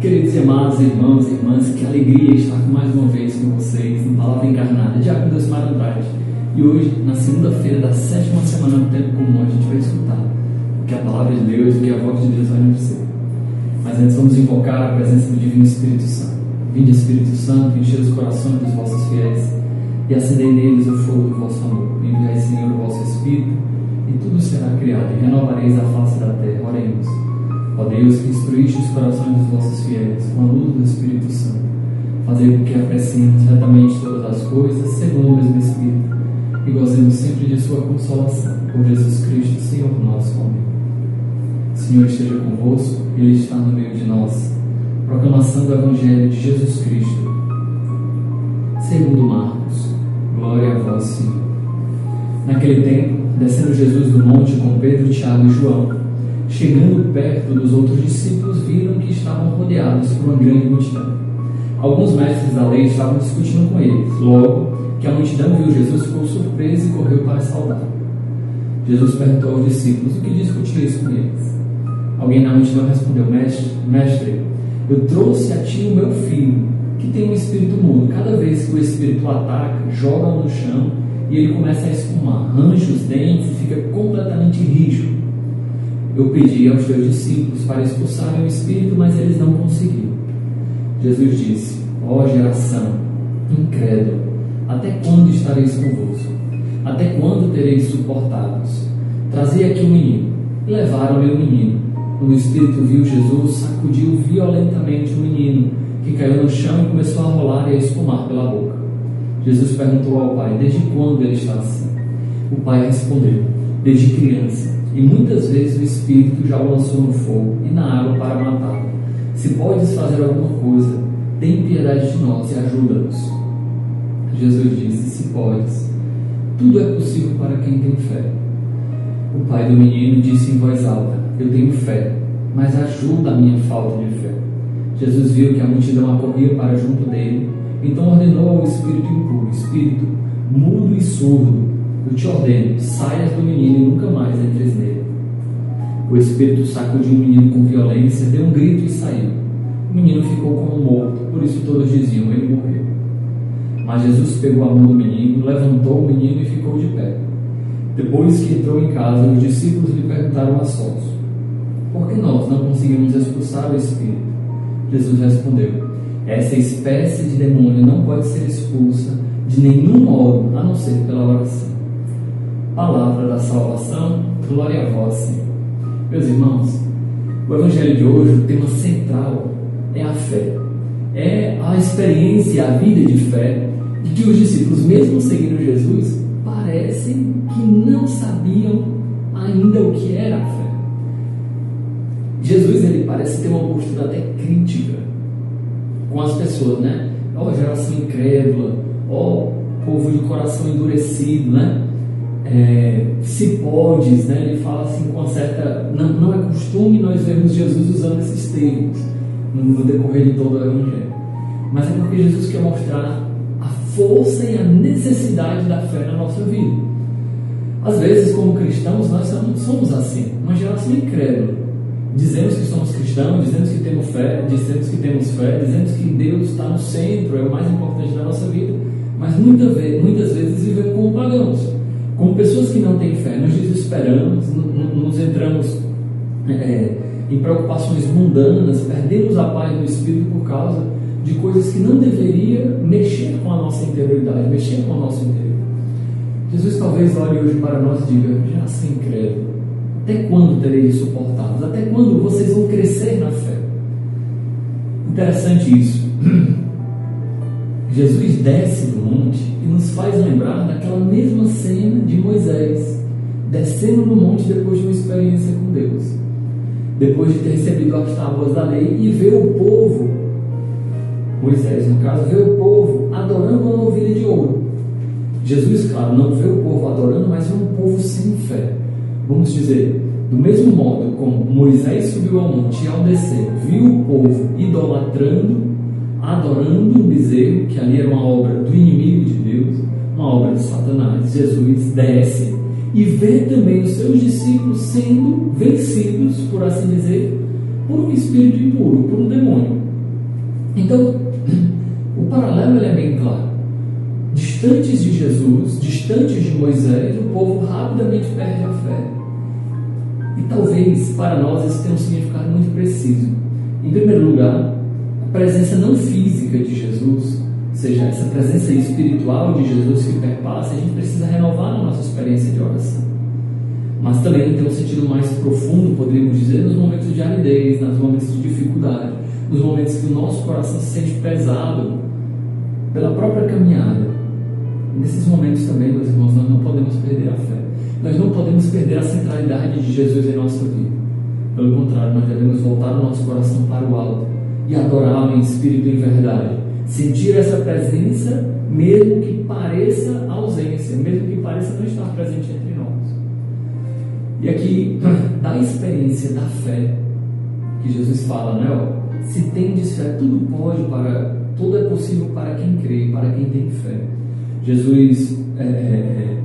Queridos e amados irmãos e irmãs, que alegria estar mais uma vez com vocês no Palavra Encarnada, Diácono Desmar Andrade. E hoje, na segunda-feira da sétima semana do tempo comum, a gente vai escutar o que a palavra de Deus, o que a voz de Deus vai nos dizer. Mas antes vamos invocar a presença do Divino Espírito Santo. Vinde Espírito Santo, encher os corações dos vossos fiéis e acendei neles o fogo do vosso amor. Enviai, Senhor, o vosso Espírito e tudo será criado e renovareis a face da terra. Oremos. Ó Deus, que instruíste os corações dos vossos fiéis com a luz do Espírito Santo, fazei com que apreciemos retamente todas as coisas, segundo o mesmo Espírito, e gozemos sempre de Sua consolação. Por Jesus Cristo, Senhor nosso. Amém. Senhor esteja convosco, Ele está no meio de nós. Proclamação do Evangelho de Jesus Cristo. Segundo Marcos. Glória a vós, Senhor. Naquele tempo, descendo Jesus do monte com Pedro, Tiago e João, Chegando perto dos outros discípulos, viram que estavam rodeados por uma grande multidão. Alguns mestres da lei estavam discutindo com eles. Logo que a multidão viu Jesus, ficou surpresa e correu para saudar. Jesus perguntou aos discípulos o que discutiais com eles. Alguém na multidão respondeu: Mestre, mestre, eu trouxe a ti o meu filho, que tem um espírito mudo. Cada vez que o espírito ataca, joga-o no chão e ele começa a espumar, arranja os dentes e fica completamente rígido eu pedi aos teus discípulos para expulsarem o espírito, mas eles não conseguiram. Jesus disse: Ó oh, geração incrédula, até quando estareis convosco? Até quando tereis suportados? Trazei aqui um menino. Levaram-lhe o menino. O espírito viu Jesus, sacudiu violentamente o menino, que caiu no chão e começou a rolar e a espumar pela boca. Jesus perguntou ao pai: Desde quando ele está assim? O pai respondeu: Desde criança e muitas vezes o Espírito já o lançou no fogo e na água para matá-lo. Se podes fazer alguma coisa, tem piedade de nós e ajuda-nos. Jesus disse: Se podes, tudo é possível para quem tem fé. O pai do menino disse em voz alta: Eu tenho fé, mas ajuda a minha falta de fé. Jesus viu que a multidão acorria para junto dele, então ordenou ao espírito impuro: Espírito, mudo e surdo, eu te ordeno, saias do menino e nunca mais entres nele. O espírito sacudiu o menino com violência, deu um grito e saiu. O menino ficou como morto, por isso todos diziam: ele morreu. Mas Jesus pegou a mão do menino, levantou o menino e ficou de pé. Depois que entrou em casa, os discípulos lhe perguntaram a sós: Por que nós não conseguimos expulsar o espírito? Jesus respondeu: Essa espécie de demônio não pode ser expulsa de nenhum modo a não ser pela oração. Palavra da salvação, glória a vós, Senhor. Meus irmãos, o Evangelho de hoje, o tema central é a fé. É a experiência, a vida de fé de que os discípulos, mesmo seguindo Jesus, parecem que não sabiam ainda o que era a fé. Jesus ele parece ter uma postura até crítica com as pessoas, né? Ó oh, geração incrédula, ó oh, povo de coração endurecido, né? É, se podes, né? ele fala assim com uma certa. Não, não é costume nós vermos Jesus usando esses termos no, decorrer de todo o Evangelho. Mas é porque Jesus quer mostrar a força e a necessidade da fé na nossa vida. Às vezes, como cristãos, nós somos assim, uma geração incrédula. Dizemos que somos cristãos, dizemos que temos fé, dizemos que temos fé, dizemos que Deus está no centro, é o mais importante da nossa vida, mas muitas vezes vivemos como pagãos como pessoas que não têm fé, nós desesperamos, nos entramos é, em preocupações mundanas, perdemos a paz do Espírito por causa de coisas que não deveria mexer com a nossa interioridade, mexer com o nosso interior. Jesus talvez olhe hoje para nós e diga: já sem credo, até quando tereis suportados? Até quando vocês vão crescer na fé? Interessante isso. Jesus desce do monte e nos faz lembrar daquela mesma cena de Moisés descendo no monte depois de uma experiência com Deus, depois de ter recebido as tábuas da lei e ver o povo, Moisés no caso, ver o povo adorando uma novilha de ouro. Jesus, claro, não vê o povo adorando, mas vê um povo sem fé. Vamos dizer, do mesmo modo como Moisés subiu ao monte e ao descer, viu o povo idolatrando adorando um bezerro, que ali era uma obra do inimigo de Deus, uma obra de Satanás. Jesus desce e vê também os seus discípulos sendo vencidos, por assim dizer, por um espírito impuro, por um demônio. Então, o paralelo é bem claro. Distantes de Jesus, distantes de Moisés, o povo rapidamente perde a fé. E talvez para nós isso tenha um significado muito preciso. Em primeiro lugar, presença não física de Jesus, ou seja, essa presença espiritual de Jesus que perpassa, a gente precisa renovar a nossa experiência de oração. Mas também tem um sentido mais profundo, poderíamos dizer, nos momentos de aridez, nos momentos de dificuldade, nos momentos que o nosso coração se sente pesado pela própria caminhada. Nesses momentos também, meus irmãos, nós não podemos perder a fé. Nós não podemos perder a centralidade de Jesus em nossa vida. Pelo contrário, nós devemos voltar o nosso coração para o alto e adorá-lo em espírito e em verdade. Sentir essa presença, mesmo que pareça ausência, mesmo que pareça não estar presente entre nós. E aqui, da experiência da fé, que Jesus fala, né? Ó, se tendes fé, tudo pode para, tudo é possível para quem crê, para quem tem fé. Jesus é, é,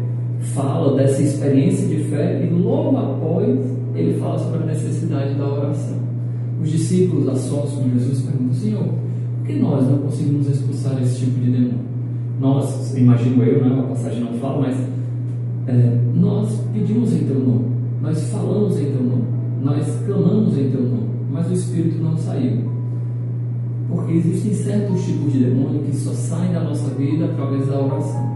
fala dessa experiência de fé e logo após ele fala sobre a necessidade da oração. Os discípulos, a sós com Jesus, perguntam: Senhor, por que nós não conseguimos expulsar esse tipo de demônio? Nós, imagino eu, né, a passagem não fala, mas é, nós pedimos em teu nome, nós falamos em teu nome, nós clamamos em teu nome, mas o Espírito não saiu. Porque existem certos tipos de demônio que só saem da nossa vida através da oração.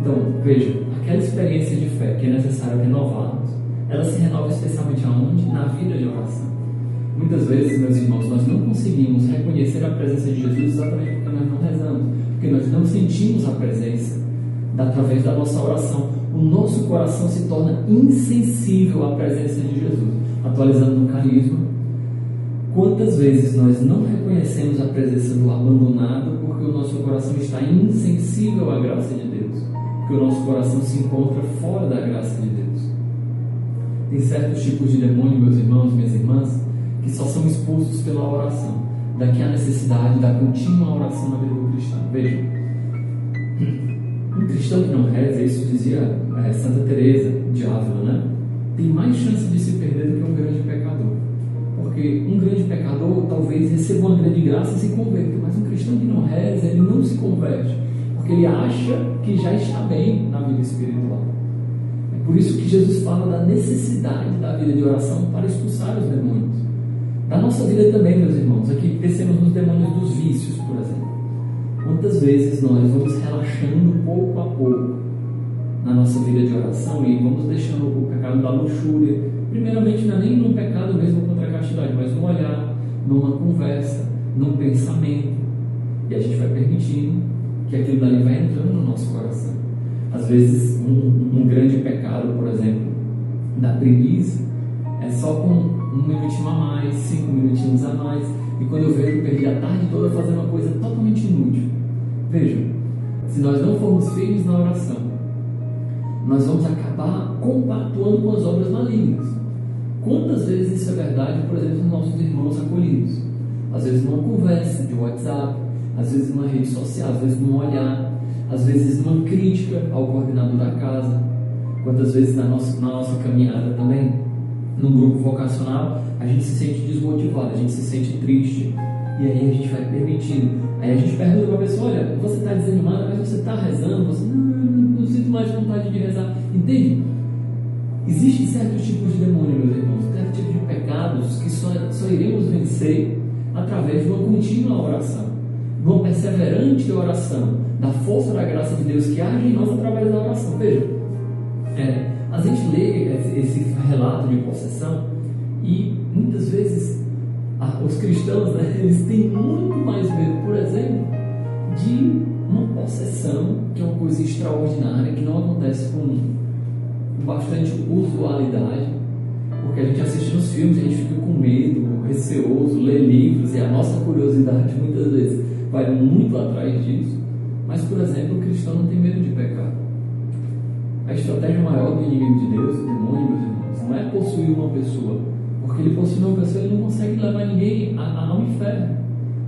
Então, veja, aquela experiência de fé que é necessário renovarmos, ela se renova especialmente aonde? Na vida de oração. Muitas vezes, meus irmãos, nós não conseguimos reconhecer a presença de Jesus exatamente porque nós não rezamos, porque nós não sentimos a presença através da nossa oração. O nosso coração se torna insensível à presença de Jesus. Atualizando no carisma, quantas vezes nós não reconhecemos a presença do abandonado porque o nosso coração está insensível à graça de Deus, porque o nosso coração se encontra fora da graça de Deus. Tem certos tipos de demônio, meus irmãos, minhas irmãs, que só são expulsos pela oração. Daqui a necessidade da contínua oração na vida do cristão. Veja, um cristão que não reza, isso dizia é, Santa Teresa de Ávila, né? Tem mais chance de se perder do que um grande pecador. Porque um grande pecador talvez receba uma grande graça e se converta, mas um cristão que não reza, ele não se converte, porque ele acha que já está bem na vida espiritual. É por isso que Jesus fala da necessidade da vida de oração para expulsar os demônios. Da nossa vida também, meus irmãos, aqui pensemos nos demônios dos vícios, por exemplo. Quantas vezes nós vamos relaxando pouco a pouco na nossa vida de oração e vamos deixando o pecado da luxúria. Primeiramente, não é nem num pecado mesmo contra a castidade, mas no olhar, numa conversa, num pensamento. E a gente vai permitindo que aquilo dali vai entrando no nosso coração. Às vezes, um, um grande pecado, por exemplo, da preguiça, é só com um minutinho a mais, cinco minutinhos a mais, e quando eu vejo, perdi a tarde toda fazendo uma coisa totalmente inútil. Vejam, se nós não formos firmes na oração, nós vamos acabar compactuando com as obras malignas. Quantas vezes isso é verdade, por exemplo, nos nossos irmãos acolhidos? Às vezes numa conversa de WhatsApp, às vezes numa rede social, às vezes num olhar, às vezes numa crítica ao coordenador da casa. Quantas vezes na nossa, na nossa caminhada também num grupo vocacional, a gente se sente desmotivado, a gente se sente triste. E aí a gente vai permitindo. Aí a gente pergunta para a pessoa: olha, você está desanimada, mas você está rezando? Você não, não, não sinto mais vontade de rezar. Entende? Existem certos tipos de demônio, meus irmãos, certos tipos de pecados que só, só iremos vencer através de uma contínua oração, de uma perseverante oração, da força da graça de Deus que age em nós através da oração. Veja, é, a gente lê esse relato de possessão e muitas vezes os cristãos né, eles têm muito mais medo, por exemplo, de uma possessão que é uma coisa extraordinária que não acontece com bastante usualidade, porque a gente assiste nos filmes a gente fica com medo, receoso, lê livros e a nossa curiosidade muitas vezes vai muito atrás disso. Mas, por exemplo, o cristão não tem medo de pecar. A estratégia maior do inimigo de Deus, o demônio, meus irmãos, não é possuir uma pessoa, porque ele possui uma pessoa, ele não consegue levar ninguém ao inferno.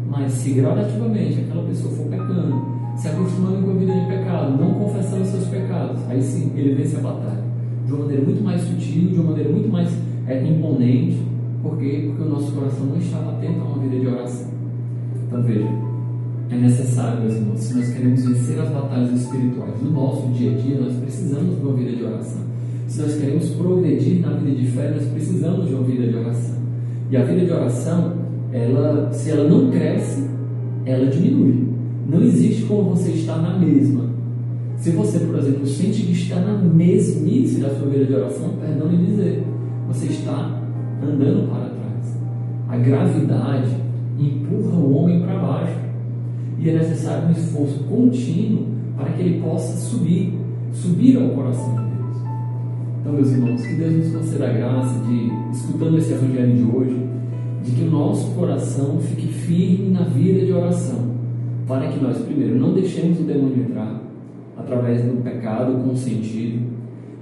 Mas se gradativamente aquela pessoa for pecando, se acostumando com a vida de pecado, não confessando seus pecados, aí sim ele vence a batalha. De uma maneira muito mais sutil, de uma maneira muito mais é, imponente, Por quê? Porque o nosso coração não está atento a uma vida de oração. Então veja, é necessário, meus irmãos, se nós queremos vencer as batalhas espirituais no nosso dia a dia, nós precisamos de uma vida de oração. Se nós queremos progredir na vida de fé, nós precisamos de uma vida de oração. E a vida de oração, ela, se ela não cresce, ela diminui. Não existe como você estar na mesma. Se você, por exemplo, sente que está na mesmice da sua vida de oração, perdão em dizer, você está andando para trás. A gravidade empurra o homem para baixo. E é necessário um esforço contínuo para que ele possa subir, subir ao coração de Deus. Então, meus irmãos, que Deus nos conceda a graça de, escutando esse evangelho de hoje, de que o nosso coração fique firme na vida de oração, para que nós, primeiro, não deixemos o demônio entrar através do pecado consentido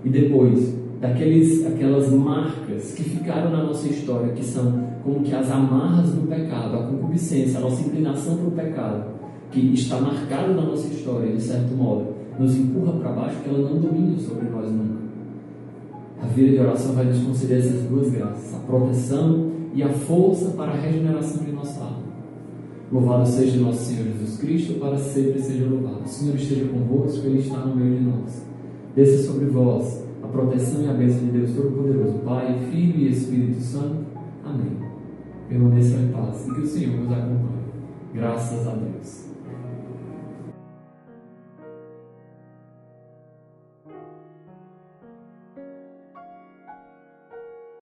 e depois daqueles aquelas marcas que ficaram na nossa história, que são como que as amarras do pecado, a concupiscência, a nossa inclinação para o pecado, que está marcado na nossa história, de certo modo, nos empurra para baixo, que ela não domine sobre nós nunca. A vida de oração vai nos conceder essas duas graças, a proteção e a força para a regeneração de nossa alma. Louvado seja nosso Senhor Jesus Cristo, para sempre seja louvado. O Senhor esteja convosco, Ele está no meio de nós. Desça sobre vós a proteção e a bênção de Deus Todo-Poderoso, Pai, Filho e Espírito Santo. Amém. Permaneçam em paz e que o Senhor nos acompanhe. Graças a Deus.